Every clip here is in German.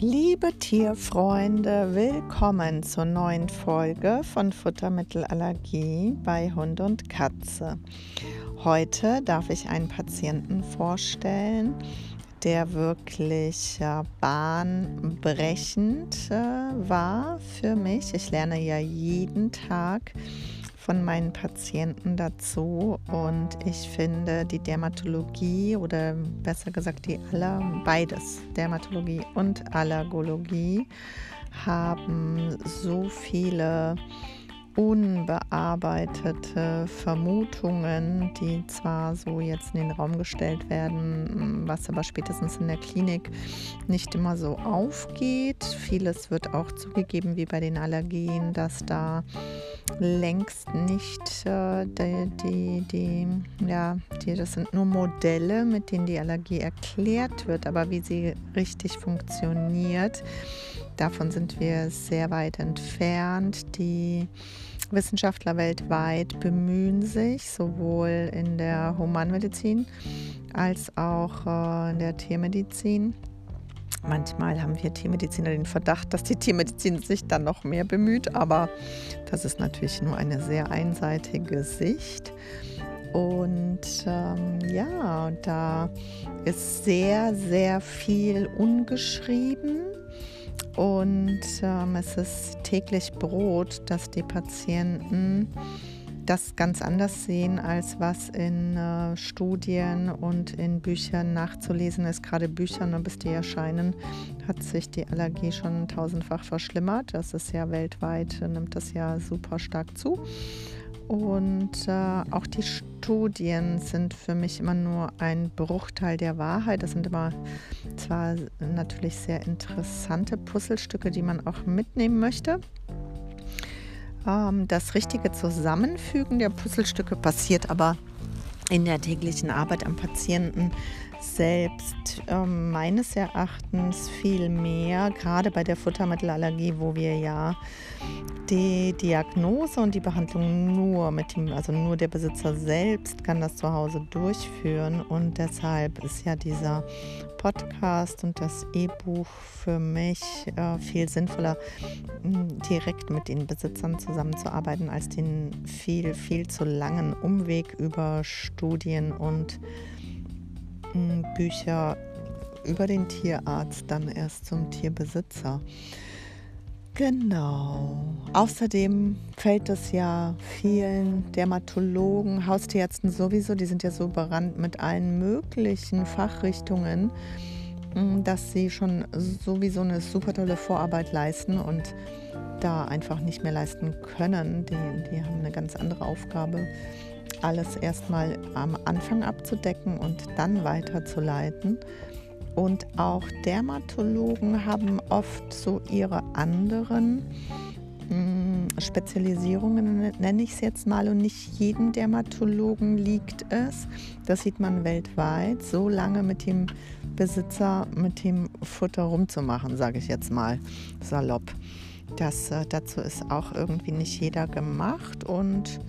Liebe Tierfreunde, willkommen zur neuen Folge von Futtermittelallergie bei Hund und Katze. Heute darf ich einen Patienten vorstellen, der wirklich äh, bahnbrechend äh, war für mich. Ich lerne ja jeden Tag von meinen Patienten dazu. Und ich finde die Dermatologie oder besser gesagt die aller beides Dermatologie und Allergologie haben so viele unbearbeitete Vermutungen, die zwar so jetzt in den Raum gestellt werden, was aber spätestens in der Klinik nicht immer so aufgeht. Vieles wird auch zugegeben, wie bei den Allergien, dass da längst nicht äh, die, die, die, ja, die, das sind nur Modelle, mit denen die Allergie erklärt wird, aber wie sie richtig funktioniert, davon sind wir sehr weit entfernt. Die Wissenschaftler weltweit bemühen sich, sowohl in der Humanmedizin als auch äh, in der Tiermedizin. Manchmal haben wir Tiermediziner den Verdacht, dass die Tiermedizin sich dann noch mehr bemüht, aber das ist natürlich nur eine sehr einseitige Sicht. Und ähm, ja, da ist sehr, sehr viel ungeschrieben und ähm, es ist täglich Brot, dass die Patienten das ganz anders sehen, als was in äh, Studien und in Büchern nachzulesen ist. Gerade Büchern, ne, bis die erscheinen, hat sich die Allergie schon tausendfach verschlimmert. Das ist ja weltweit, nimmt das ja super stark zu. Und äh, auch die Studien sind für mich immer nur ein Bruchteil der Wahrheit. Das sind immer zwar natürlich sehr interessante Puzzlestücke, die man auch mitnehmen möchte. Ähm, das richtige Zusammenfügen der Puzzlestücke passiert aber in der täglichen Arbeit am Patienten selbst äh, meines Erachtens viel mehr, gerade bei der Futtermittelallergie, wo wir ja die Diagnose und die Behandlung nur mit dem, also nur der Besitzer selbst kann das zu Hause durchführen. Und deshalb ist ja dieser Podcast und das E-Buch für mich äh, viel sinnvoller, direkt mit den Besitzern zusammenzuarbeiten, als den viel, viel zu langen Umweg über Studien und Bücher über den Tierarzt dann erst zum Tierbesitzer. Genau. Außerdem fällt es ja vielen Dermatologen, Haustierärzten sowieso, die sind ja so berannt mit allen möglichen Fachrichtungen, mm, dass sie schon sowieso eine super tolle Vorarbeit leisten und da einfach nicht mehr leisten können. Die, die haben eine ganz andere Aufgabe alles erstmal am Anfang abzudecken und dann weiterzuleiten. Und auch Dermatologen haben oft so ihre anderen mh, hm, Spezialisierungen, nenne ich es jetzt mal, und nicht jedem Dermatologen liegt es. Das sieht man weltweit, so lange mit dem Besitzer, mit dem Futter rumzumachen, sage ich jetzt mal salopp. Das, äh, dazu ist auch irgendwie nicht jeder gemacht und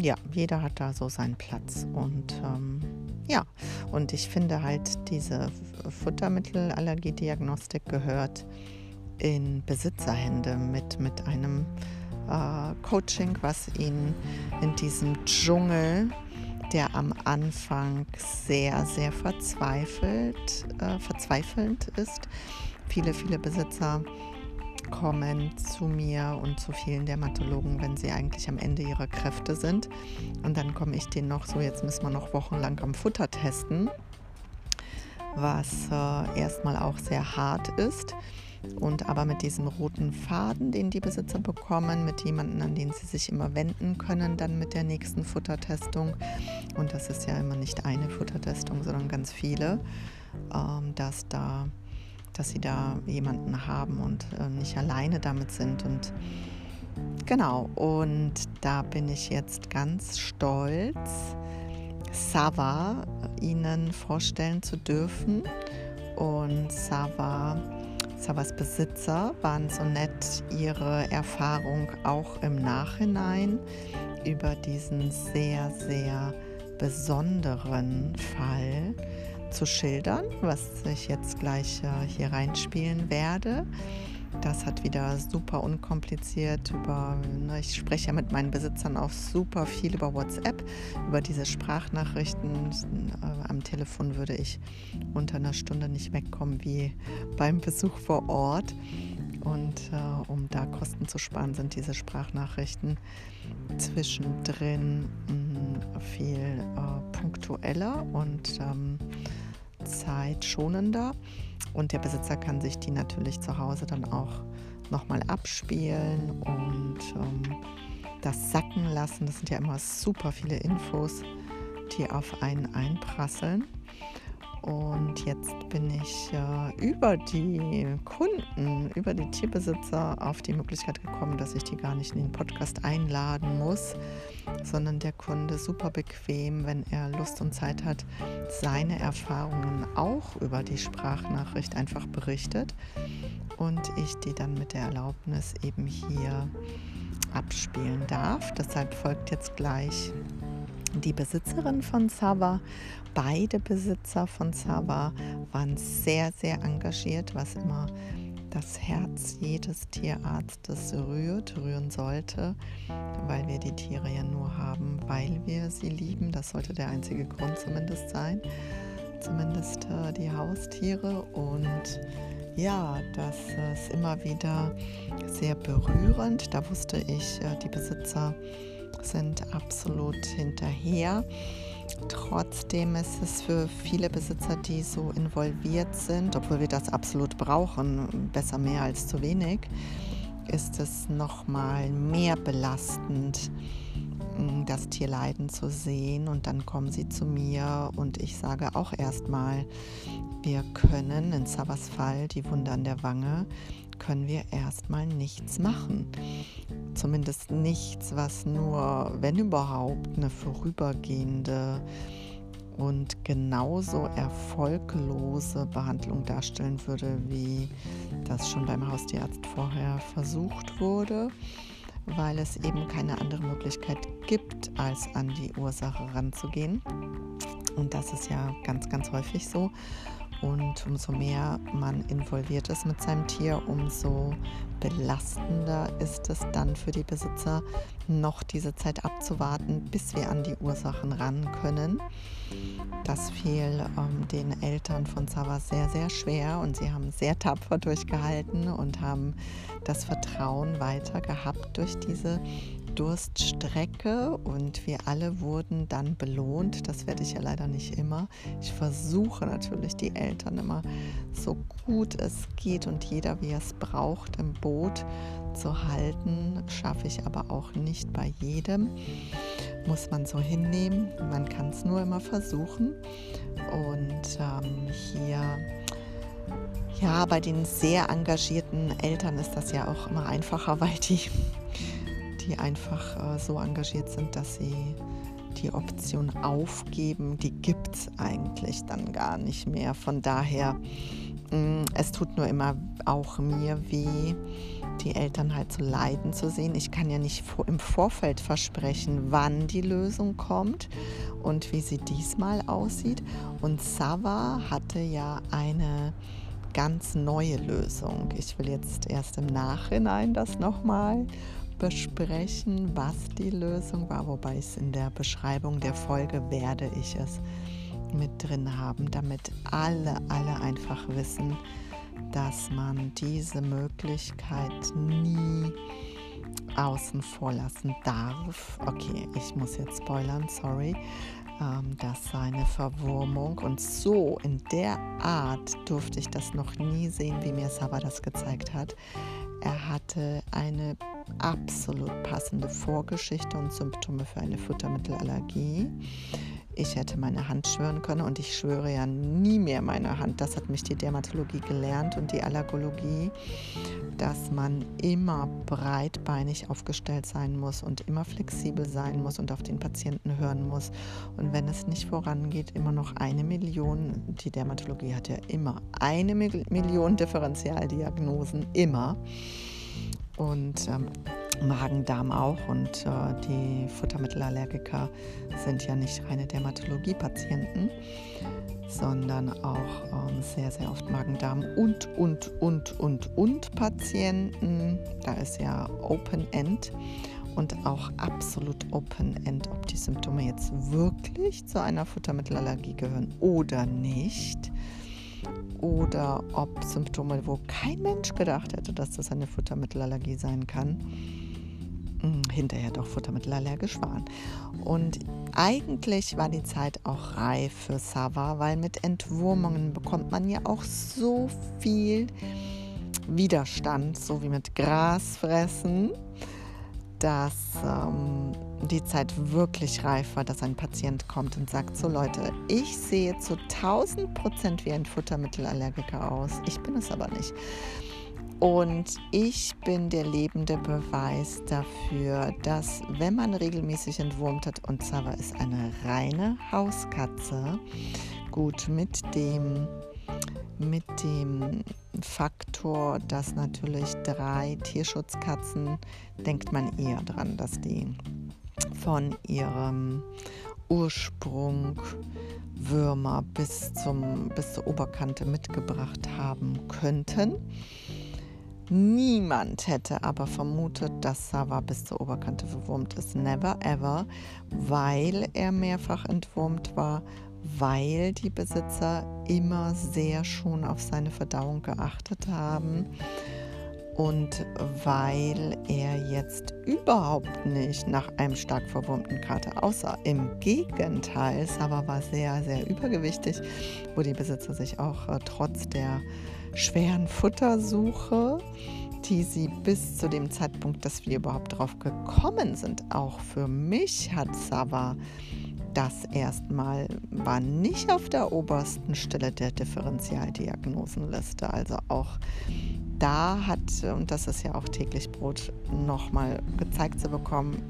ja, jeder hat da so seinen Platz. Und ähm, ja, und ich finde halt, diese Futtermittelallergiediagnostik gehört in Besitzerhände mit, mit einem äh, Coaching, was ihn in diesem Dschungel, der am Anfang sehr, sehr verzweifelt, äh, verzweifelnd ist. Viele, viele Besitzer kommen zu mir und zu vielen Dermatologen, wenn sie eigentlich am Ende ihrer Kräfte sind. Und dann komme ich denen noch so, jetzt müssen wir noch wochenlang am Futter testen, was äh, erstmal auch sehr hart ist. Und aber mit diesem roten Faden, den die Besitzer bekommen, mit jemandem, an den sie sich immer wenden können, dann mit der nächsten Futtertestung. Und das ist ja immer nicht eine Futtertestung, sondern ganz viele, ähm, dass da dass sie da jemanden haben und äh, nicht alleine damit sind. Und genau, und da bin ich jetzt ganz stolz, Sava Ihnen vorstellen zu dürfen. Und Sava, Savas Besitzer waren so nett, ihre Erfahrung auch im Nachhinein über diesen sehr, sehr besonderen Fall zu schildern, was ich jetzt gleich äh, hier reinspielen werde. Das hat wieder super unkompliziert über, ne, ich spreche ja mit meinen Besitzern auch super viel über WhatsApp, über diese Sprachnachrichten. Äh, am Telefon würde ich unter einer Stunde nicht wegkommen wie beim Besuch vor Ort. Und äh, um da Kosten zu sparen, sind diese Sprachnachrichten zwischendrin mh, mm, viel äh, punktueller und ähm, zeitschonender. Und der Besitzer kann sich die natürlich zu Hause dann auch nochmal abspielen und ähm, das sacken lassen. Das sind ja immer super viele Infos, die auf einen einprasseln. Und jetzt bin ich äh, über die Kunden, über die Tierbesitzer auf die Möglichkeit gekommen, dass ich die gar nicht in den Podcast einladen muss, sondern der Kunde super bequem, wenn er Lust und Zeit hat, seine Erfahrungen auch über die Sprachnachricht einfach berichtet und ich die dann mit der Erlaubnis eben hier abspielen darf. Deshalb folgt jetzt gleich die Besitzerin von Sava. Beide Besitzer von Sava waren sehr, sehr engagiert, was immer das Herz jedes Tierarztes rührt, rühren sollte, weil wir die Tiere ja nur haben, weil wir sie lieben. Das sollte der einzige Grund zumindest sein. Zumindest äh, die Haustiere. Und ja, das ist immer wieder sehr berührend. Da wusste ich, äh, die Besitzer sind absolut hinterher. Trotzdem ist es für viele Besitzer, die so involviert sind, obwohl wir das absolut brauchen, besser mehr als zu wenig, ist es noch mal mehr belastend, mm, das Tier leiden zu sehen. Und dann kommen sie zu mir und ich sage auch erstmal, wir können in Savas Fall die Wunde an der Wange können wir erstmal nichts machen. Zumindest nichts, was nur, wenn überhaupt, eine vorübergehende und genauso erfolglose Behandlung darstellen würde, wie das schon beim Haustierarzt vorher versucht wurde, weil es eben keine andere Möglichkeit gibt, als an die Ursache ranzugehen. Und das ist ja ganz, ganz häufig so. Und umso mehr man involviert ist mit seinem Tier, umso belastender ist es dann für die Besitzer, noch diese Zeit abzuwarten, bis wir an die Ursachen ran können. Das fiel ähm, den Eltern von Sava sehr, sehr schwer und sie haben sehr tapfer durchgehalten und haben das Vertrauen weiter gehabt durch diese Durststrecke und wir alle wurden dann belohnt. Das werde ich ja leider nicht immer. Ich versuche natürlich die Eltern immer so gut es geht und jeder wie er es braucht im Boot zu halten. Schaffe ich aber auch nicht bei jedem. Muss man so hinnehmen. Man kann es nur immer versuchen. Und ähm, hier ja, bei den sehr engagierten Eltern ist das ja auch immer einfacher, weil die die einfach äh, so engagiert sind, dass sie die Option aufgeben, die gibt es eigentlich dann gar nicht mehr. Von daher, mh, mm, es tut nur immer auch mir weh, die Eltern halt zu leiden zu sehen. Ich kann ja nicht im Vorfeld versprechen, wann die Lösung kommt und wie sie diesmal aussieht. Und Sava hatte ja eine ganz neue Lösung. Ich will jetzt erst im Nachhinein das nochmal besprechen, was die Lösung war, wobei es in der Beschreibung der Folge werde ich es mit drin haben, damit alle, alle einfach wissen, dass man diese Möglichkeit nie außen vor lassen darf. Okay, ich muss jetzt spoilern, sorry. Ähm, das war eine Verwurmung und so in der Art durfte ich das noch nie sehen, wie mir Saba das gezeigt hat. Er hatte eine absolut passende Vorgeschichte und Symptome für eine Futtermittelallergie. Ich hätte meine Hand schwören können und ich schwöre ja nie mehr meine Hand. Das hat mich die Dermatologie gelernt und die Allergologie, dass man immer breitbeinig aufgestellt sein muss und immer flexibel sein muss und auf den Patienten hören muss. Und wenn es nicht vorangeht, immer noch eine Million, die Dermatologie hat ja immer eine Million Differentialdiagnosen, immer. Und ähm, Magen-Darm auch und äh, die Futtermittelallergiker sind ja nicht reine Dermatologie-Patienten, sondern auch ähm, sehr, sehr oft Magen-Darm und, und, und, und, und Patienten. Da ist ja Open-End und auch absolut Open-End, ob die Symptome jetzt wirklich zu einer Futtermittelallergie gehören oder nicht oder ob Symptome, wo kein Mensch gedacht hätte, dass das eine Futtermittelallergie sein kann, hm, hinterher doch futtermittelallergisch waren. Und eigentlich war die Zeit auch reif für Sava, weil mit Entwurmungen bekommt man ja auch so viel Widerstand, so wie mit Grasfressen, dass ähm, die Zeit wirklich reif war, dass ein Patient kommt und sagt, so Leute, ich sehe zu 1000 Prozent wie ein Futtermittelallergiker aus, ich bin es aber nicht. Und ich bin der lebende Beweis dafür, dass wenn man regelmäßig entwurmt hat, und Sava ist eine reine Hauskatze, gut mit dem mit dem Faktor, dass natürlich drei Tierschutzkatzen, denkt man eher dran, dass die von ihrem Ursprung Würmer bis, zum, bis zur Oberkante mitgebracht haben könnten. Niemand hätte aber vermutet, dass Sava bis zur Oberkante verwurmt ist. Never ever, weil er mehrfach entwurmt war, weil die Besitzer immer sehr schon auf seine Verdauung geachtet haben und weil er jetzt überhaupt nicht nach einem stark verwurmten Kater aussah. Im Gegenteil, Sava war sehr, sehr übergewichtig, wo die Besitzer sich auch äh, trotz der schweren Futtersuche, die sie bis zu dem Zeitpunkt, dass wir überhaupt drauf gekommen sind, auch für mich hat Sava das erstmal war nicht auf der obersten Stelle der Differentialdiagnosenliste. Also auch da hat, und das ist ja auch täglich Brot, nochmal gezeigt zu bekommen,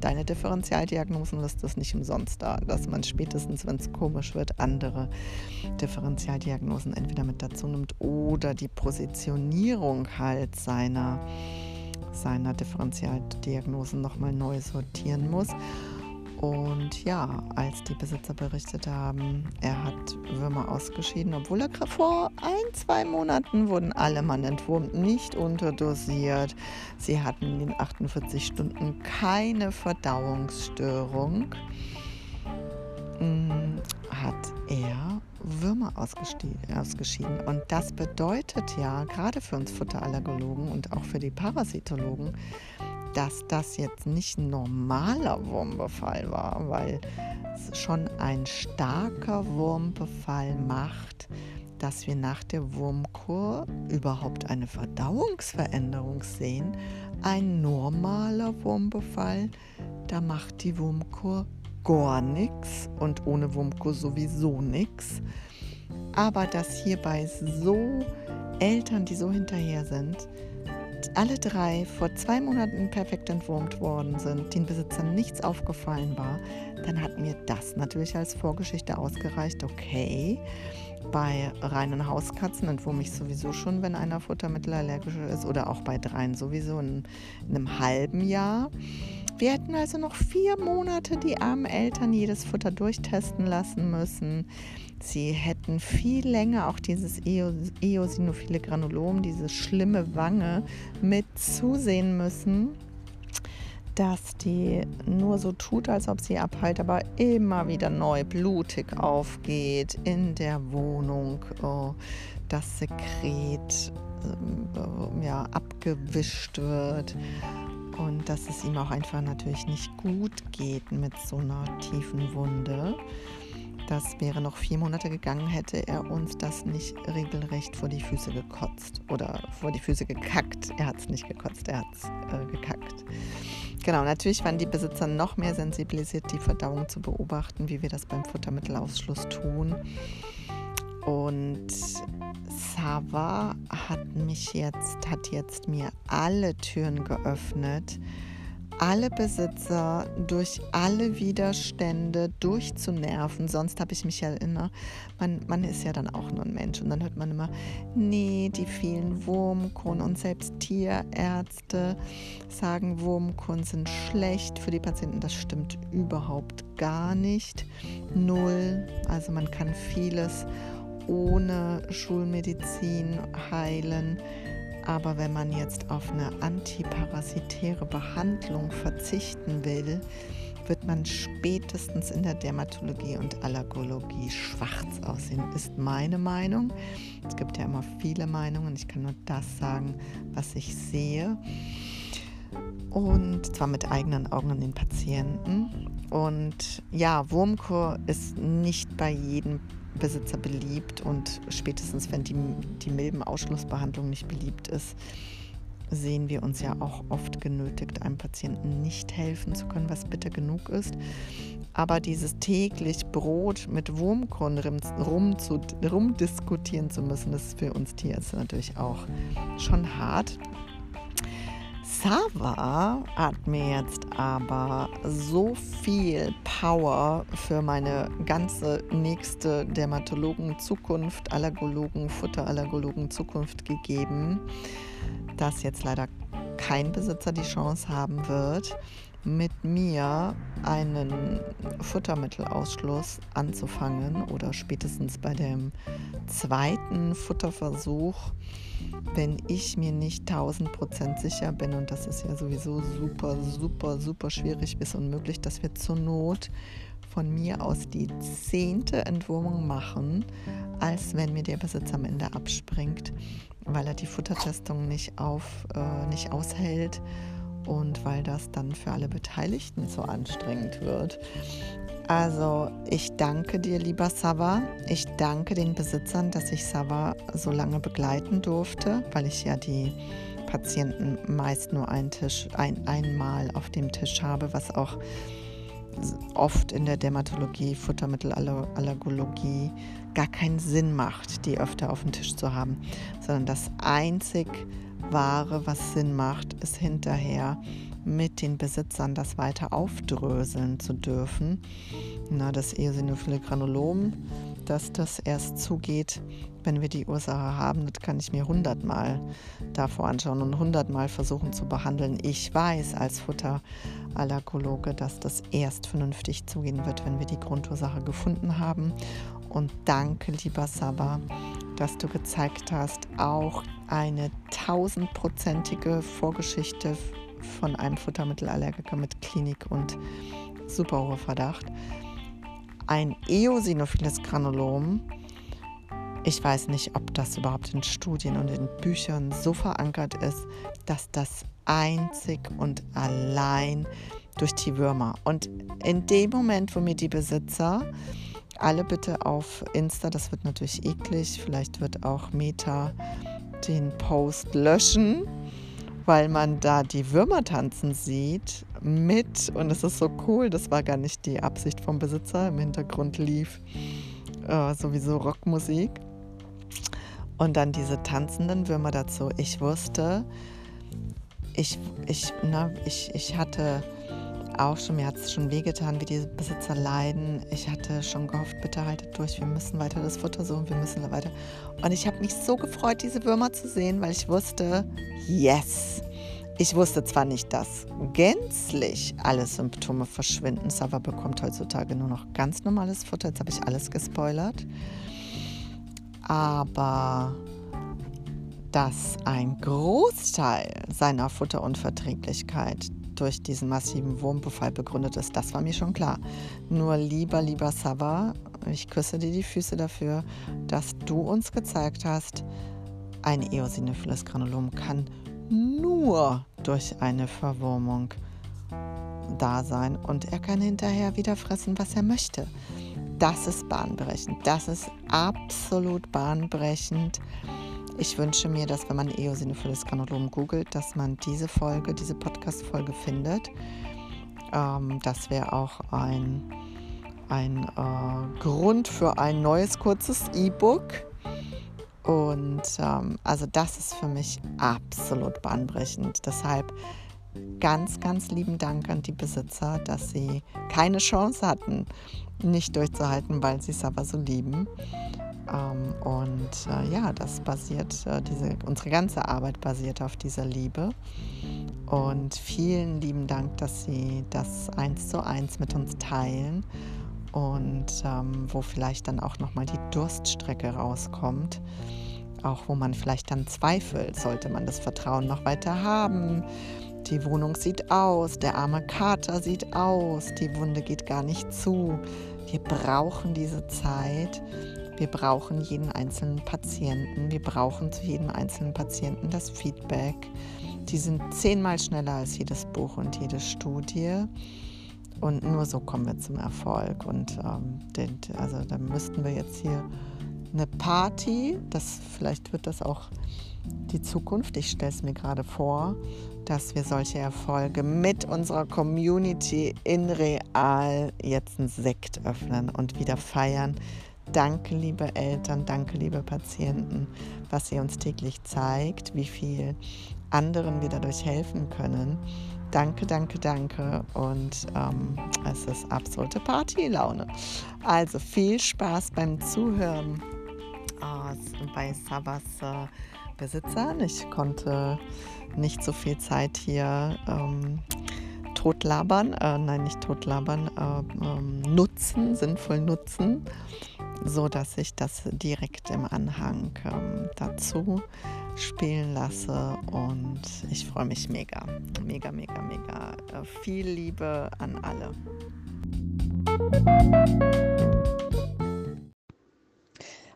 deine Differentialdiagnosenliste ist nicht umsonst da, dass man spätestens, wenn es komisch wird, andere Differentialdiagnosen entweder mit dazu nimmt oder die Positionierung halt seiner, seiner Differentialdiagnosen nochmal neu sortieren muss. Und ja, als die Besitzer berichtet haben, er hat Würmer ausgeschieden, obwohl er vor ein, zwei Monaten wurden alle Mann entwurmt, nicht unterdosiert. Sie hatten in den 48 Stunden keine Verdauungsstörung. Hm, hat er Würmer ausgeschieden. Und das bedeutet ja, gerade für uns Futterallergologen und auch für die Parasitologen, dass das jetzt nicht ein normaler Wurmbefall war, weil es schon ein starker Wurmbefall macht, dass wir nach der Wurmkur überhaupt eine Verdauungsveränderung sehen. Ein normaler Wurmbefall, da macht die Wurmkur gar nichts und ohne Wurmkur sowieso nichts. Aber dass hierbei so Eltern, die so hinterher sind, alle drei vor zwei Monaten perfekt entwurmt worden sind, den Besitzern nichts aufgefallen war, dann hat mir das natürlich als Vorgeschichte ausgereicht. Okay, bei reinen Hauskatzen entwurme ich sowieso schon, wenn einer futtermittelallergisch ist oder auch bei dreien sowieso in, in einem halben Jahr. Wir hätten also noch vier Monate die armen Eltern jedes Futter durchtesten lassen müssen. Sie hätten viel länger auch dieses eosinophile Granulom, diese schlimme Wange, mit zusehen müssen, dass die nur so tut, als ob sie abheilt, aber immer wieder neu blutig aufgeht in der Wohnung, oh, das Sekret äh, ja, abgewischt wird und dass es ihm auch einfach natürlich nicht gut geht mit so einer tiefen Wunde. Das wäre noch vier Monate gegangen, hätte er uns das nicht regelrecht vor die Füße gekotzt oder vor die Füße gekackt. Er hat es nicht gekotzt, er hat es äh, gekackt. Genau, natürlich waren die Besitzer noch mehr sensibilisiert, die Verdauung zu beobachten, wie wir das beim Futtermittelausschluss tun. Und Sava hat mich jetzt, hat jetzt mir alle Türen geöffnet alle Besitzer durch alle Widerstände durchzunerven. Sonst habe ich mich ja immer, man, man ist ja dann auch nur ein Mensch und dann hört man immer, nee, die vielen Wurmkuren und selbst Tierärzte sagen, Wurmkuren sind schlecht für die Patienten. Das stimmt überhaupt gar nicht. Null. Also man kann vieles ohne Schulmedizin heilen. Aber wenn man jetzt auf eine antiparasitäre Behandlung verzichten will, wird man spätestens in der Dermatologie und Allergologie schwarz aussehen, ist meine Meinung. Es gibt ja immer viele Meinungen. Ich kann nur das sagen, was ich sehe. Und zwar mit eigenen Augen an den Patienten. Und ja, Wurmkur ist nicht bei jedem Besitzer beliebt und spätestens wenn die, die Milbenausschlussbehandlung nicht beliebt ist, sehen wir uns ja auch oft genötigt, einem Patienten nicht helfen zu können, was bitter genug ist. Aber dieses täglich Brot mit Wurmkorn rum zu, rumdiskutieren zu müssen, das ist für uns Tierärzte natürlich auch schon hart. Sava hat mir jetzt aber so viel Power für meine ganze nächste Dermatologen-Zukunft, Allergologen, Futterallergologen-Zukunft gegeben, dass jetzt leider kein Besitzer die Chance haben wird, mit mir einen Futtermittelausschluss anzufangen oder spätestens bei dem zweiten Futterversuch, wenn ich mir nicht 1000% sicher bin, und das ist ja sowieso super, super, super schwierig bis unmöglich, dass wir zur Not von mir aus die zehnte Entwurmung machen, als wenn mir der Besitzer am Ende abspringt, weil er die Futtertestung nicht, auf, äh, nicht aushält und weil das dann für alle Beteiligten so anstrengend wird. Also ich danke dir, lieber Sava. Ich danke den Besitzern, dass ich Sava so lange begleiten durfte, weil ich ja die Patienten meist nur einen Tisch, ein, einmal auf dem Tisch habe, was auch oft in der Dermatologie, Futtermittelallergologie gar keinen Sinn macht, die öfter auf dem Tisch zu haben, sondern das einzig Ware, was Sinn macht, ist hinterher mit den Besitzern das weiter aufdröseln zu dürfen. Na, das eosinophile Granulom, dass das erst zugeht, wenn wir die Ursache haben, das kann ich mir hundertmal davor anschauen und hundertmal versuchen zu behandeln. Ich weiß als Futterallergologe, dass das erst vernünftig zugehen wird, wenn wir die Grundursache gefunden haben. Und danke, lieber Saba, dass du gezeigt hast, auch eine tausendprozentige Vorgeschichte von einem Futtermittelallergiker mit Klinik und super hoher Verdacht. Ein eosinophiles Granulom. Ich weiß nicht, ob das überhaupt in Studien und in Büchern so verankert ist, dass das einzig und allein durch die Würmer. Und in dem Moment, wo mir die Besitzer alle bitte auf Insta, das wird natürlich eklig, vielleicht wird auch Meta den Post löschen, weil man da die Würmer tanzen sieht mit. Und es ist so cool, das war gar nicht die Absicht vom Besitzer, im Hintergrund lief äh, sowieso Rockmusik. Und dann diese tanzenden Würmer dazu. Ich wusste, ich, ich, na, ich, ich hatte auch schon, mir hat es schon wehgetan, wie die Besitzer leiden. Ich hatte schon gehofft, bitte haltet durch, wir müssen weiter das Futter suchen, wir müssen weiter. Und ich habe mich so gefreut, diese Würmer zu sehen, weil ich wusste, yes. Ich wusste zwar nicht, dass gänzlich alle Symptome verschwinden, Sava bekommt heutzutage nur noch ganz normales Futter. Jetzt habe ich alles gespoilert. Aber dass ein Großteil seiner Futterunverträglichkeit durch diesen massiven Wurmbefall begründet ist. Das war mir schon klar. Nur lieber, lieber Sava, ich küsse dir die Füße dafür, dass du uns gezeigt hast, ein eosinophiles Granulom kann nur durch eine Verwurmung da sein und er kann hinterher wieder fressen, was er möchte. Das ist bahnbrechend. Das ist absolut bahnbrechend. Ich wünsche mir, dass wenn man eosinophiles Granulom googelt, dass man diese Folge, diese Podcast-Folge findet. Ähm, das wäre auch ein, ein äh, Grund für ein neues kurzes E-Book. Und ähm, also das ist für mich absolut bahnbrechend. Deshalb ganz, ganz lieben Dank an die Besitzer, dass sie keine Chance hatten, nicht durchzuhalten, weil sie es aber so lieben. Ähm, und äh, ja, das basiert, äh, diese, unsere ganze Arbeit basiert auf dieser Liebe. Und vielen lieben Dank, dass Sie das eins zu eins mit uns teilen und ähm, wo vielleicht dann auch nochmal die Durststrecke rauskommt. Auch wo man vielleicht dann zweifelt, sollte man das Vertrauen noch weiter haben. Die Wohnung sieht aus, der arme Kater sieht aus, die Wunde geht gar nicht zu. Wir brauchen diese Zeit. Wir brauchen jeden einzelnen Patienten. Wir brauchen zu jedem einzelnen Patienten das Feedback. Die sind zehnmal schneller als jedes Buch und jede Studie. Und nur so kommen wir zum Erfolg. Und ähm, also da müssten wir jetzt hier eine Party, das vielleicht wird das auch die Zukunft. Ich stelle es mir gerade vor, dass wir solche Erfolge mit unserer Community in real jetzt einen Sekt öffnen und wieder feiern. Danke, liebe Eltern, danke, liebe Patienten, was ihr uns täglich zeigt, wie viel anderen wir dadurch helfen können. Danke, danke, danke. Und ähm, es ist absolute Partylaune. Also viel Spaß beim Zuhören äh, bei Savas äh, Besitzern. Ich konnte nicht so viel Zeit hier ähm, totlabern, äh, nein, nicht totlabern, äh, ähm, nutzen, sinnvoll nutzen, so dass ich das direkt im Anhang ähm, dazu spielen lasse und ich freue mich mega, mega, mega, mega. Äh, viel Liebe an alle.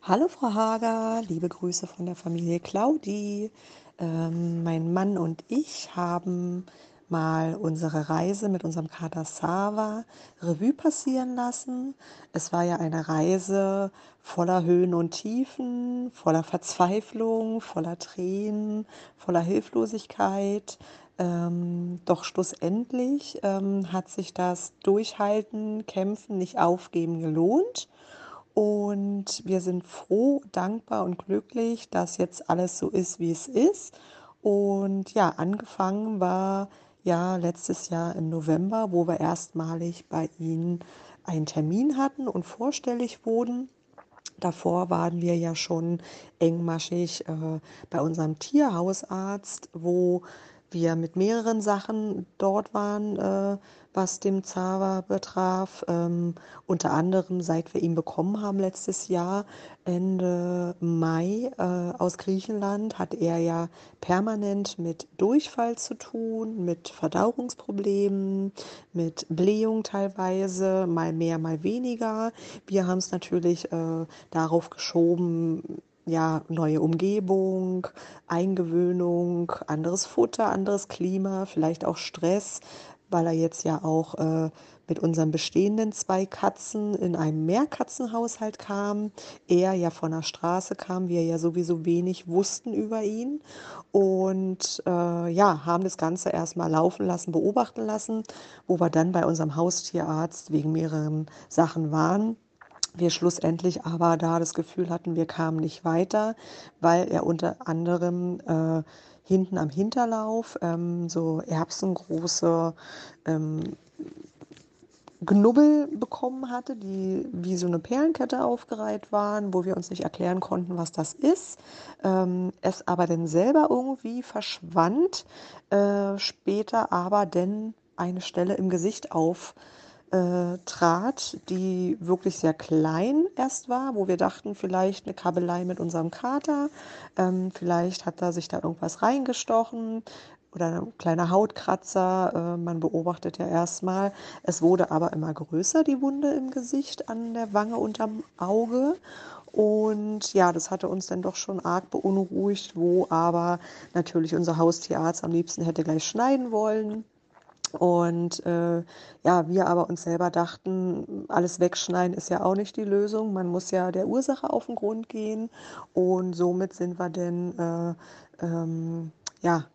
Hallo Frau Hager, liebe Grüße von der Familie Claudi. Ähm, mein Mann und ich haben mal unsere Reise mit unserem Kater Sava Revue passieren lassen. Es war ja eine Reise voller Höhen und Tiefen, voller Verzweiflung, voller Tränen, voller Hilflosigkeit. Ähm, doch schlussendlich ähm, hat sich das Durchhalten, Kämpfen, nicht aufgeben gelohnt. Und wir sind froh, dankbar und glücklich, dass jetzt alles so ist, wie es ist. Und ja, angefangen war ja letztes Jahr im November, wo wir erstmalig bei Ihnen einen Termin hatten und vorstellig wurden. Davor waren wir ja schon engmaschig äh, bei unserem Tierhausarzt, wo wir mit mehreren Sachen dort waren, äh, was dem Zava betraf. Ähm, unter anderem, seit wir ihn bekommen haben letztes Jahr, Ende Mai äh, aus Griechenland, hat er ja permanent mit Durchfall zu tun, mit Verdauungsproblemen, mit Blähung teilweise, mal mehr, mal weniger. Wir haben es natürlich äh, darauf geschoben, ja, neue Umgebung, Eingewöhnung, anderes Futter, anderes Klima, vielleicht auch Stress, weil er jetzt ja auch äh, mit unseren bestehenden zwei Katzen in einem Mehrkatzenhaushalt kam. Er ja von der Straße kam, wir ja sowieso wenig wussten über ihn. Und äh, ja, haben das Ganze erstmal laufen lassen, beobachten lassen, wo wir dann bei unserem Haustierarzt wegen mehreren Sachen waren wir schlussendlich aber da das Gefühl hatten, wir kamen nicht weiter, weil er unter anderem äh, hinten am Hinterlauf ähm, so erbsengroße ähm, Knubbel bekommen hatte, die wie so eine Perlenkette aufgereiht waren, wo wir uns nicht erklären konnten, was das ist. Ähm, es aber dann selber irgendwie verschwand, äh, später aber denn eine Stelle im Gesicht auf äh, trat, die wirklich sehr klein erst war, wo wir dachten, vielleicht eine Kabelei mit unserem Kater, ähm, vielleicht hat da sich da irgendwas reingestochen oder ein kleiner Hautkratzer. Äh, man beobachtet ja erstmal. Es wurde aber immer größer, die Wunde im Gesicht, an der Wange, unterm Auge. Und ja, das hatte uns dann doch schon arg beunruhigt, wo aber natürlich unser Haustierarzt am liebsten hätte gleich schneiden wollen. Und äh, ja, wir aber uns selber dachten, alles wegschneiden ist ja auch nicht die Lösung. Man muss ja der Ursache auf den Grund gehen. Und somit sind wir denn äh, ähm, ja,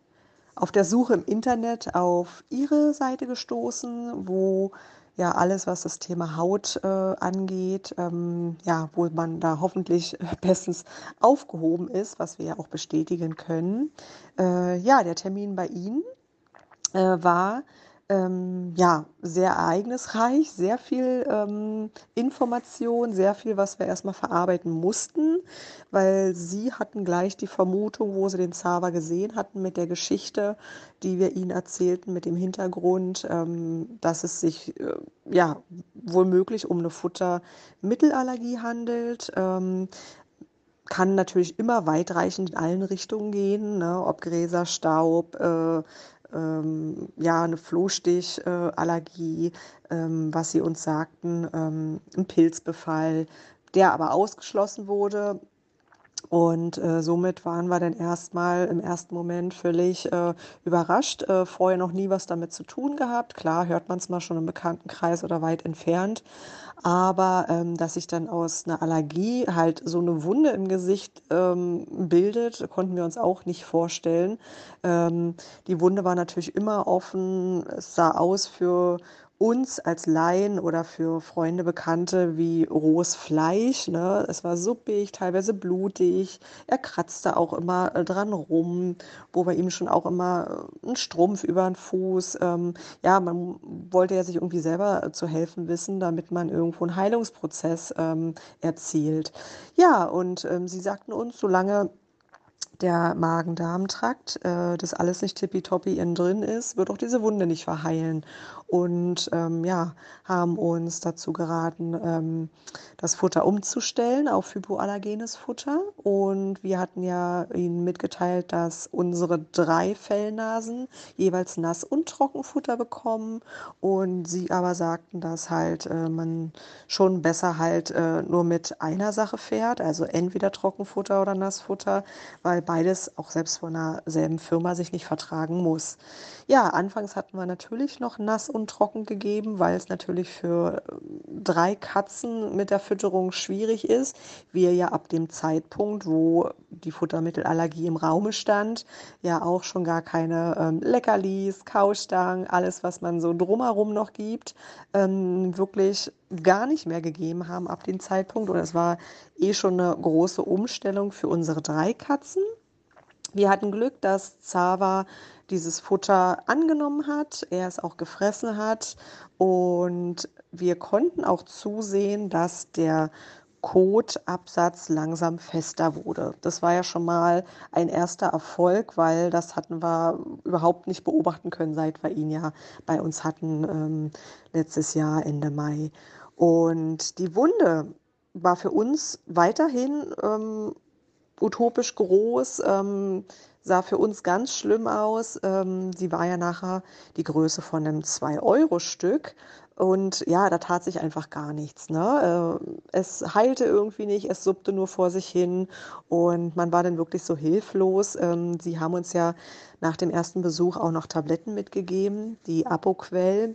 auf der Suche im Internet auf ihre Seite gestoßen, wo ja alles, was das Thema Haut äh, angeht, ähm, ja, wo man da hoffentlich bestens aufgehoben ist, was wir ja auch bestätigen können. Äh, ja, der Termin bei Ihnen äh, war ähm, ja, sehr ereignisreich, sehr viel ähm, Information, sehr viel, was wir erstmal verarbeiten mussten, weil sie hatten gleich die Vermutung, wo sie den Zava gesehen hatten mit der Geschichte, die wir ihnen erzählten, mit dem Hintergrund, ähm, dass es sich äh, ja womöglich um eine Futtermittelallergie handelt. Ähm, kann natürlich immer weitreichend in allen Richtungen gehen, ne? ob Gräser, Staub, äh, ähm, ja, eine Flohstichallergie, ähm, was sie uns sagten, ähm, ein Pilzbefall, der aber ausgeschlossen wurde. Und äh, somit waren wir dann erstmal im ersten Moment völlig äh, überrascht. Äh, vorher noch nie was damit zu tun gehabt. Klar hört man es mal schon im Bekanntenkreis oder weit entfernt. Aber ähm, dass sich dann aus einer Allergie halt so eine Wunde im Gesicht ähm, bildet, konnten wir uns auch nicht vorstellen. Ähm, die Wunde war natürlich immer offen. Es sah aus für uns als Laien oder für Freunde, Bekannte wie rohes Fleisch. Ne? Es war suppig, teilweise blutig. Er kratzte auch immer äh, dran rum, wo wir ihm schon auch immer äh, einen Strumpf über den Fuß. Ähm, ja, man wollte ja sich irgendwie selber äh, zu helfen wissen, damit man irgendwo einen Heilungsprozess ähm, erzielt. Ja, und ähm, sie sagten uns, solange der Magen-Darm-Trakt, äh, das alles nicht tippitoppi innen drin ist, wird auch diese Wunde nicht verheilen und ähm, ja, haben uns dazu geraten, ähm, das Futter umzustellen auf hypoallergenes Futter. Und wir hatten ja ihnen mitgeteilt, dass unsere drei Fellnasen jeweils Nass- und Trockenfutter bekommen. Und sie aber sagten, dass halt äh, man schon besser halt äh, nur mit einer Sache fährt, also entweder Trockenfutter oder Nassfutter, weil beides auch selbst von einer selben Firma sich nicht vertragen muss. Ja, anfangs hatten wir natürlich noch Nass- und Trocken gegeben, weil es natürlich für ähm, drei Katzen mit der Fütterung schwierig ist. Wir ja ab dem Zeitpunkt, wo die Futtermittelallergie im Raume stand, ja auch schon gar keine ähm, Leckerlis, Kaustangen, alles, was man so drumherum noch gibt, ähm, wirklich gar nicht mehr gegeben haben ab dem Zeitpunkt. Und es war eh schon eine große Umstellung für unsere drei Katzen. Wir hatten Glück, dass Zava dieses Futter angenommen hat, er es auch gefressen hat und wir konnten auch zusehen, dass der Kotabsatz langsam fester wurde. Das war ja schon mal ein erster Erfolg, weil das hatten wir überhaupt nicht beobachten können, seit wir ihn ja bei uns hatten ähm, letztes Jahr Ende Mai. Und die Wunde war für uns weiterhin ähm, utopisch groß. Ähm, sah für uns ganz schlimm aus. Ähm, sie war ja nachher die Größe von einem 2-Euro-Stück. Und ja, da tat sich einfach gar nichts. Ne? Äh, es heilte irgendwie nicht, es suppte nur vor sich hin und man war dann wirklich so hilflos. Ähm, sie haben uns ja nach dem ersten Besuch auch noch Tabletten mitgegeben, die Apoquell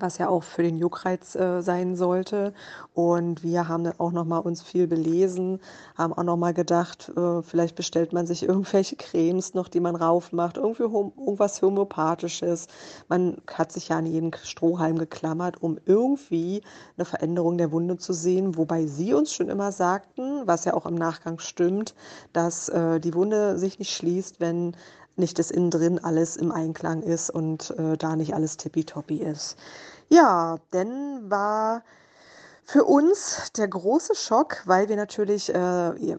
was ja auch für den Juckreiz äh, sein sollte. Und wir haben dann auch noch mal uns viel belesen, haben auch noch mal gedacht, äh, vielleicht bestellt man sich irgendwelche Cremes noch, die man raufmacht, irgendwie irgendwas Homöopathisches. Man hat sich ja an jeden Strohhalm geklammert, um irgendwie eine Veränderung der Wunde zu sehen, wobei sie uns schon immer sagten, was ja auch im Nachgang stimmt, dass äh, die Wunde sich nicht schließt, wenn nicht das innen drin alles im Einklang ist und äh, da nicht alles tippitoppi ist. Ja, dann war für uns der große Schock, weil wir natürlich, äh,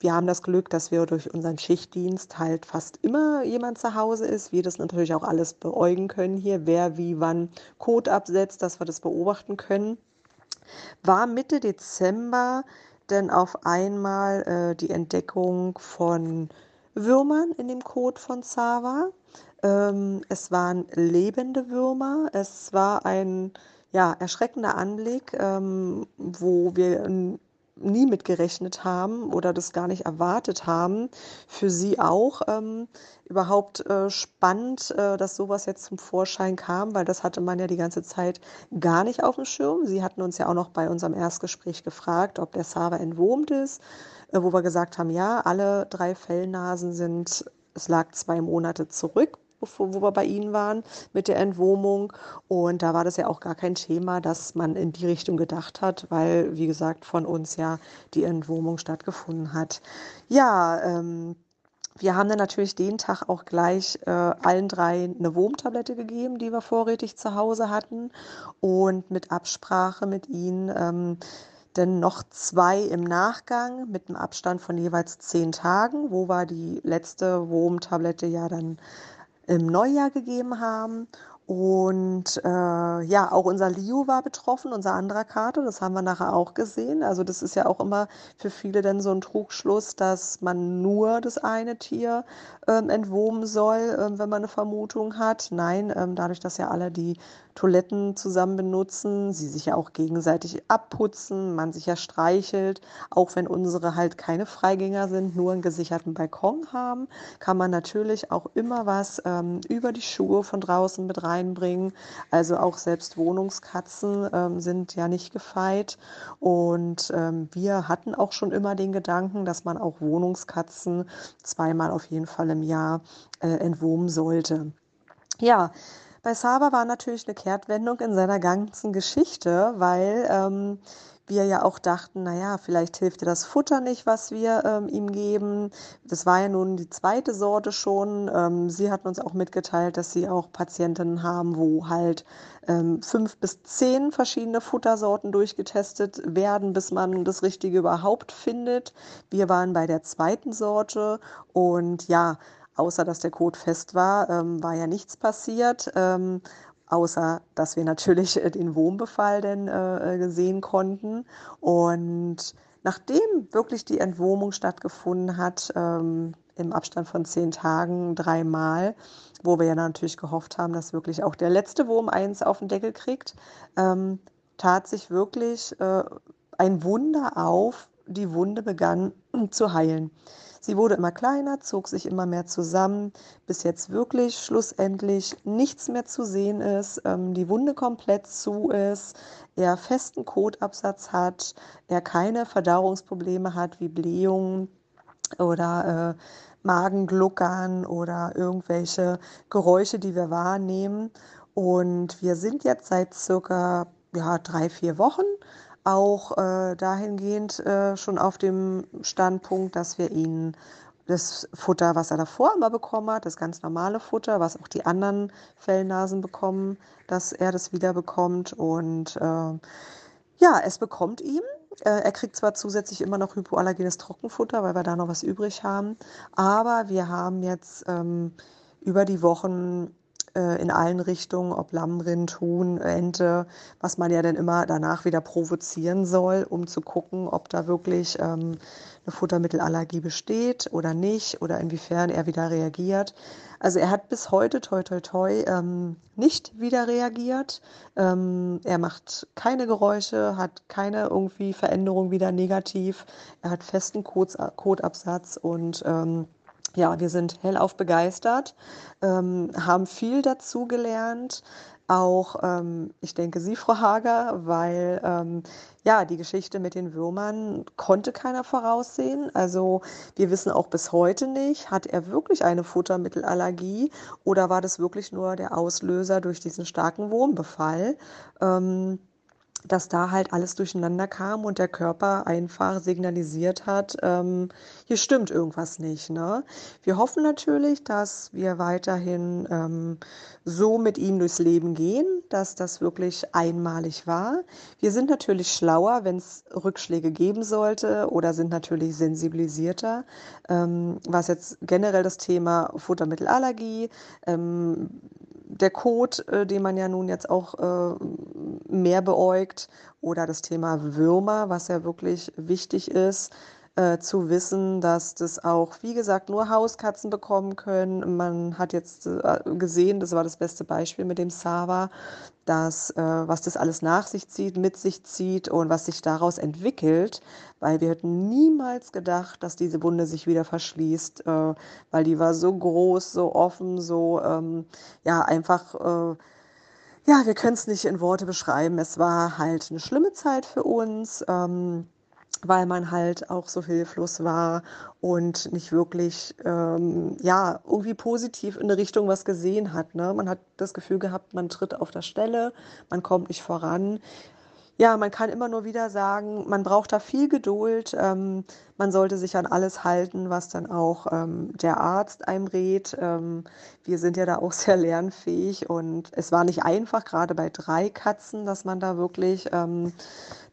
wir haben das Glück, dass wir durch unseren Schichtdienst halt fast immer jemand zu Hause ist. Wir das natürlich auch alles beäugen können hier, wer wie wann Code absetzt, dass wir das beobachten können. War Mitte Dezember denn auf einmal äh, die Entdeckung von Würmern in dem Kot von Zava. Ähm, es waren lebende Würmer. Es war ein ja, erschreckender Anblick, ähm, wo wir nie mit gerechnet haben oder das gar nicht erwartet haben. Für sie auch ähm, überhaupt äh, spannend, äh, dass sowas jetzt zum Vorschein kam, weil das hatte man ja die ganze Zeit gar nicht auf dem Schirm. Sie hatten uns ja auch noch bei unserem Erstgespräch gefragt, ob der Server entwurmt ist, wo wir gesagt haben, ja, alle drei Fellnasen sind, es lag zwei Monate zurück wo, wo wir bei Ihnen waren mit der Entwurmung. Und da war das ja auch gar kein Thema, dass man in die Richtung gedacht hat, weil, wie gesagt, von uns ja die Entwurmung stattgefunden hat. Ja, ähm, wir haben dann natürlich den Tag auch gleich äh, allen drei eine Wurmtablette gegeben, die wir vorrätig zu Hause hatten und mit Absprache mit ihnen ähm, dann noch zwei im Nachgang mit einem Abstand von jeweils zehn Tagen, wo wir die letzte Wurmtablette ja dann im Neujahr gegeben haben. Und äh, ja, auch unser Leo war betroffen, unser anderer Kater, das haben wir nachher auch gesehen. Also das ist ja auch immer für viele dann so ein Trugschluss, dass man nur das eine Tier ähm, entwurmen soll, ähm, wenn man eine Vermutung hat. Nein, ähm, dadurch, dass ja alle die Toiletten zusammen benutzen, sie sich ja auch gegenseitig abputzen, man sich ja streichelt, auch wenn unsere halt keine Freigänger sind, nur einen gesicherten Balkon haben, kann man natürlich auch immer was ähm, über die Schuhe von draußen mit reinbringen. Also auch selbst Wohnungskatzen ähm, sind ja nicht gefeit. Und ähm, wir hatten auch schon immer den Gedanken, dass man auch Wohnungskatzen zweimal auf jeden Fall im Jahr äh, entwurmen sollte. Ja, bei Saba war natürlich eine Kehrtwendung in seiner ganzen Geschichte, weil ähm, wir ja auch dachten, naja, vielleicht hilft dir das Futter nicht, was wir ähm, ihm geben. Das war ja nun die zweite Sorte schon. Ähm, sie hatten uns auch mitgeteilt, dass sie auch Patientinnen haben, wo halt ähm, fünf bis zehn verschiedene Futtersorten durchgetestet werden, bis man das Richtige überhaupt findet. Wir waren bei der zweiten Sorte und ja, außer dass der Code fest war, ähm, war ja nichts passiert. Ähm, außer dass wir natürlich äh, den Wurmbefall denn äh, äh, sehen konnten. Und nachdem wirklich die Entwurmung stattgefunden hat, ähm, im Abstand von zehn Tagen dreimal, wo wir ja natürlich gehofft haben, dass wirklich auch der letzte Wurm eins auf den Deckel kriegt, ähm, tat sich wirklich äh, ein Wunder auf. Die Wunde begann zu heilen. Sie wurde immer kleiner, zog sich immer mehr zusammen, bis jetzt wirklich schlussendlich nichts mehr zu sehen ist, ähm, die Wunde komplett zu ist, er festen Kotabsatz hat, er keine Verdauungsprobleme hat wie Blähungen oder äh, Magengluckern oder irgendwelche Geräusche, die wir wahrnehmen. Und wir sind jetzt seit circa ja, drei, vier Wochen auch äh, dahingehend äh, schon auf dem Standpunkt, dass wir ihnen das Futter, was er davor immer bekommen hat, das ganz normale Futter, was auch die anderen Fellnasen bekommen, dass er das wieder bekommt. Und äh, ja, es bekommt ihm. Äh, er kriegt zwar zusätzlich immer noch hypoallergenes Trockenfutter, weil wir da noch was übrig haben, aber wir haben jetzt ähm, über die Wochen äh, in allen Richtungen, ob Lamm, Rind, Huhn, Ente, was man ja dann immer danach wieder provozieren soll, um zu gucken, ob da wirklich ähm, eine Futtermittelallergie besteht oder nicht oder inwiefern er wieder reagiert. Also er hat bis heute, toi, toi, toi, ähm, nicht wieder reagiert. Ähm, er macht keine Geräusche, hat keine irgendwie Veränderung wieder negativ. Er hat festen Kotabsatz und ähm, ja, wir sind hellauf begeistert, ähm, haben viel dazu gelernt. Auch, ähm, ich denke, Sie, Frau Hager, weil ähm, ja, die Geschichte mit den Würmern konnte keiner voraussehen. Also wir wissen auch bis heute nicht, hat er wirklich eine Futtermittelallergie oder war das wirklich nur der Auslöser durch diesen starken Wurmbefall? Ähm, dass da halt alles durcheinander kam und der Körper einfach signalisiert hat, ähm, hier stimmt irgendwas nicht. Ne? Wir hoffen natürlich, dass wir weiterhin ähm, so mit ihm durchs Leben gehen, dass das wirklich einmalig war. Wir sind natürlich schlauer, wenn es Rückschläge geben sollte oder sind natürlich sensibilisierter, ähm, was jetzt generell das Thema Futtermittelallergie, ähm, der Code, äh, den man ja nun jetzt auch äh, mehr beäugt, oder das Thema Würmer, was ja wirklich wichtig ist, äh, zu wissen, dass das auch, wie gesagt, nur Hauskatzen bekommen können. Man hat jetzt äh, gesehen, das war das beste Beispiel mit dem Sava, dass äh, was das alles nach sich zieht, mit sich zieht und was sich daraus entwickelt, weil wir hätten niemals gedacht, dass diese Wunde sich wieder verschließt, äh, weil die war so groß, so offen, so ähm, ja einfach äh, ja, wir können es nicht in Worte beschreiben. Es war halt eine schlimme Zeit für uns. Ähm, weil man halt auch so hilflos war und nicht wirklich, ähm, ja, irgendwie positiv in eine Richtung was gesehen hat. Ne? Man hat das Gefühl gehabt, man tritt auf der Stelle, man kommt nicht voran. Ja, man kann immer nur wieder sagen, man braucht da viel Geduld. Ähm, man sollte sich an alles halten, was dann auch ähm, der Arzt einem rät. Ähm, wir sind ja da auch sehr lernfähig und es war nicht einfach, gerade bei drei Katzen, dass man da wirklich ähm,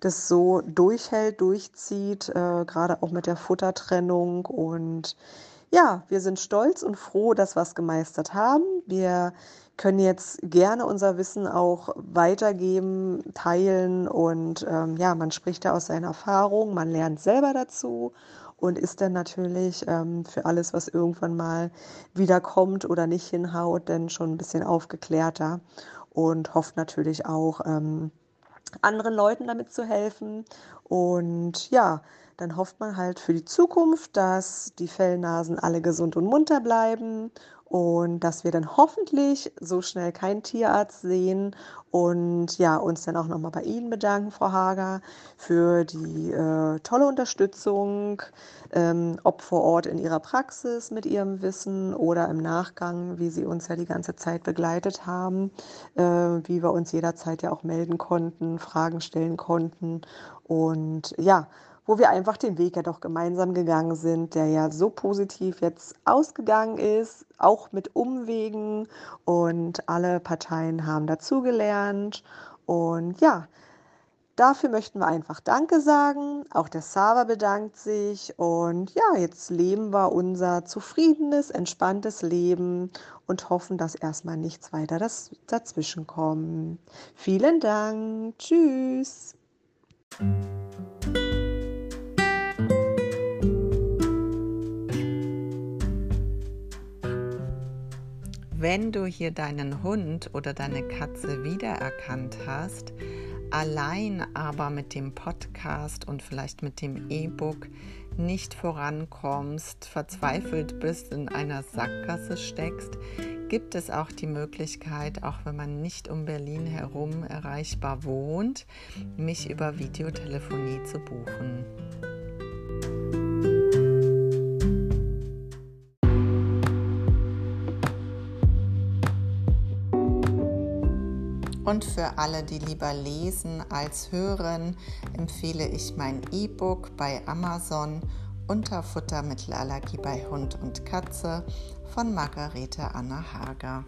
das so durchhält, durchzieht, äh, gerade auch mit der Futtertrennung. Und ja, wir sind stolz und froh, dass wir es gemeistert haben. Wir können jetzt gerne unser Wissen auch weitergeben, teilen und ähm, ja, man spricht da aus seiner Erfahrung, man lernt selber dazu und ist dann natürlich ähm, für alles, was irgendwann mal wieder kommt oder nicht hinhaut, dann schon ein bisschen aufgeklärter und hofft natürlich auch, ähm, anderen Leuten damit zu helfen. Und ja, dann hofft man halt für die Zukunft, dass die Fellnasen alle gesund und munter bleiben und dass wir dann hoffentlich so schnell keinen Tierarzt sehen und ja, uns dann auch nochmal bei Ihnen bedanken, Frau Hager, für die äh, tolle Unterstützung, ähm, ob vor Ort in Ihrer Praxis mit Ihrem Wissen oder im Nachgang, wie Sie uns ja die ganze Zeit begleitet haben, äh, wie wir uns jederzeit ja auch melden konnten, Fragen stellen konnten. Und ja, wo wir einfach den Weg ja doch gemeinsam gegangen sind, der ja so positiv jetzt ausgegangen ist, auch mit Umwegen und alle Parteien haben dazugelernt und ja, Dafür möchten wir einfach Danke sagen. Auch der Sava bedankt sich. Und ja, jetzt leben wir unser zufriedenes, entspanntes Leben und hoffen, dass erstmal nichts weiter dazwischen kommt. Vielen Dank. Tschüss. Wenn du hier deinen Hund oder deine Katze wiedererkannt hast, allein aber mit dem Podcast und vielleicht mit dem E-Book nicht vorankommst, verzweifelt bist, in einer Sackgasse steckst, gibt es auch die Möglichkeit, auch wenn man nicht um Berlin herum erreichbar wohnt, mich über Videotelefonie zu buchen. Und für alle, die lieber lesen als hören, empfehle ich mein E-Book bei Amazon Unterfuttermittelallergie bei Hund und Katze von Margarete Anna Hager.